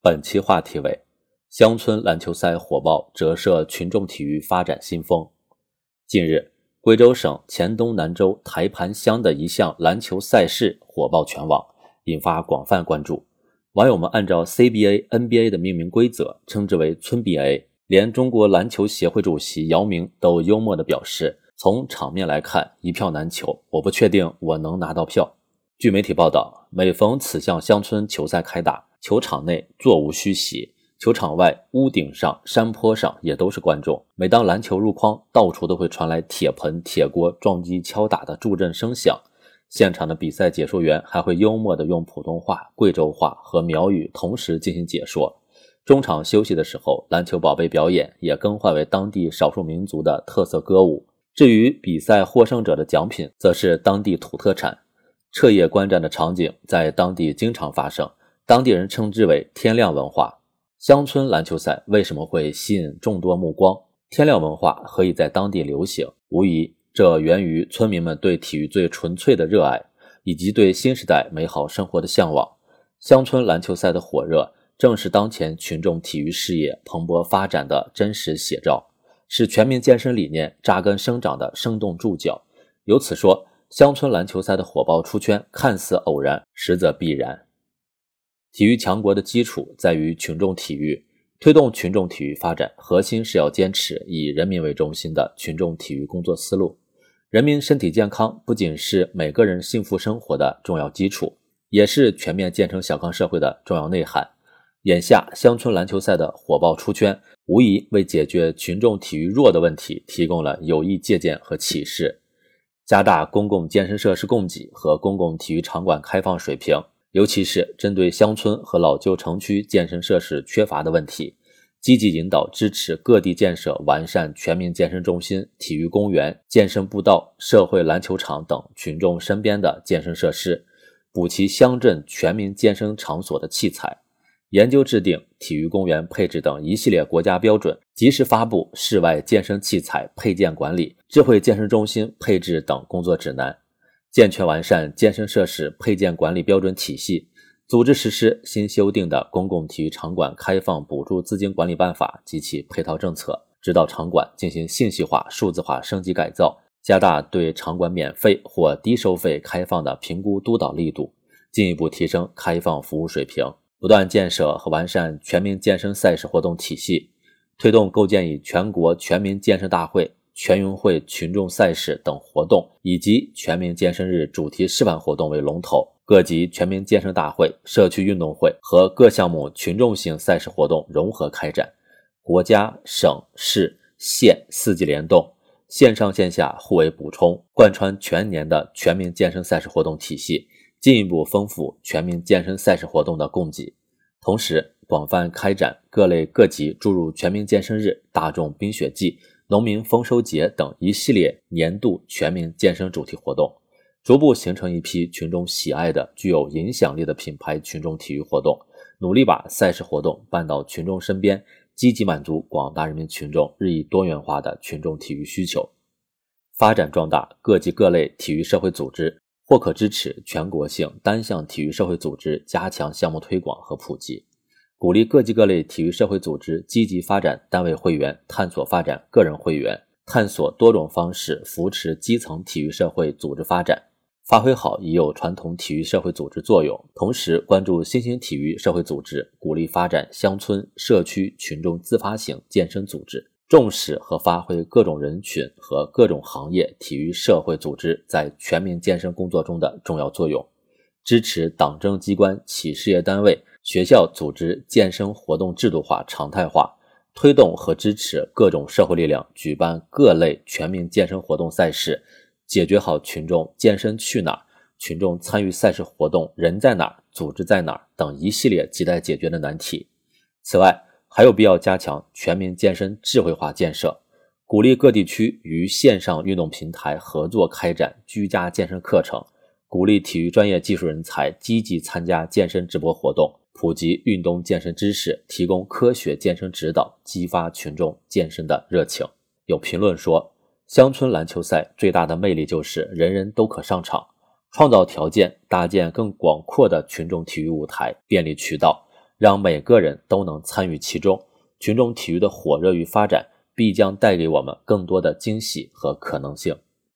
本期话题为：乡村篮球赛火爆，折射群众体育发展新风。近日，贵州省黔东南州台盘乡的一项篮球赛事火爆全网，引发广泛关注。网友们按照 CBA、NBA 的命名规则，称之为“村 BA”。连中国篮球协会主席姚明都幽默地表示：“从场面来看，一票难求，我不确定我能拿到票。”据媒体报道，每逢此项乡村球赛开打，球场内座无虚席，球场外屋顶上、山坡上也都是观众。每当篮球入筐，到处都会传来铁盆、铁锅撞击、敲打的助阵声响。现场的比赛解说员还会幽默地用普通话、贵州话和苗语同时进行解说。中场休息的时候，篮球宝贝表演也更换为当地少数民族的特色歌舞。至于比赛获胜者的奖品，则是当地土特产。彻夜观战的场景在当地经常发生。当地人称之为“天亮文化”。乡村篮球赛为什么会吸引众多目光？天亮文化何以在当地流行？无疑，这源于村民们对体育最纯粹的热爱，以及对新时代美好生活的向往。乡村篮球赛的火热，正是当前群众体育事业蓬勃发展的真实写照，是全民健身理念扎根生长的生动注脚。由此说，乡村篮球赛的火爆出圈，看似偶然，实则必然。体育强国的基础在于群众体育，推动群众体育发展，核心是要坚持以人民为中心的群众体育工作思路。人民身体健康不仅是每个人幸福生活的重要基础，也是全面建成小康社会的重要内涵。眼下，乡村篮球赛的火爆出圈，无疑为解决群众体育弱的问题提供了有益借鉴和启示。加大公共健身设施供给和公共体育场馆开放水平。尤其是针对乡村和老旧城区健身设施缺乏的问题，积极引导支持各地建设完善全民健身中心、体育公园、健身步道、社会篮球场等群众身边的健身设施，补齐乡镇全民健身场所的器材，研究制定体育公园配置等一系列国家标准，及时发布室外健身器材配件管理、智慧健身中心配置等工作指南。健全完善健身设施配件管理标准体系，组织实施新修订的《公共体育场馆开放补助资金管理办法》及其配套政策，指导场馆进行信息化、数字化升级改造，加大对场馆免费或低收费开放的评估督导力度，进一步提升开放服务水平，不断建设和完善全民健身赛事活动体系，推动构建以全国全民健身大会。全运会群众赛事等活动，以及全民健身日主题示范活动为龙头，各级全民健身大会、社区运动会和各项目群众性赛事活动融合开展，国家、省市县四级联动，线上线下互为补充，贯穿全年的全民健身赛事活动体系，进一步丰富全民健身赛事活动的供给。同时，广泛开展各类各级注入全民健身日、大众冰雪季。农民丰收节等一系列年度全民健身主题活动，逐步形成一批群众喜爱的、具有影响力的品牌群众体育活动，努力把赛事活动办到群众身边，积极满足广大人民群众日益多元化的群众体育需求，发展壮大各级各类体育社会组织，或可支持全国性单项体育社会组织加强项目推广和普及。鼓励各级各类体育社会组织积极发展单位会员，探索发展个人会员，探索多种方式扶持基层体育社会组织发展，发挥好已有传统体育社会组织作用。同时，关注新兴体育社会组织，鼓励发展乡村社区群众自发型健身组织，重视和发挥各种人群和各种行业体育社会组织在全民健身工作中的重要作用，支持党政机关、企事业单位。学校组织健身活动制度化、常态化，推动和支持各种社会力量举办各类全民健身活动赛事，解决好群众健身去哪儿、群众参与赛事活动人在哪儿、组织在哪儿等一系列亟待解决的难题。此外，还有必要加强全民健身智慧化建设，鼓励各地区与线上运动平台合作开展居家健身课程，鼓励体育专业技术人才积极参加健身直播活动。普及运动健身知识，提供科学健身指导，激发群众健身的热情。有评论说，乡村篮球赛最大的魅力就是人人都可上场，创造条件，搭建更广阔的群众体育舞台，便利渠道，让每个人都能参与其中。群众体育的火热与发展，必将带给我们更多的惊喜和可能性。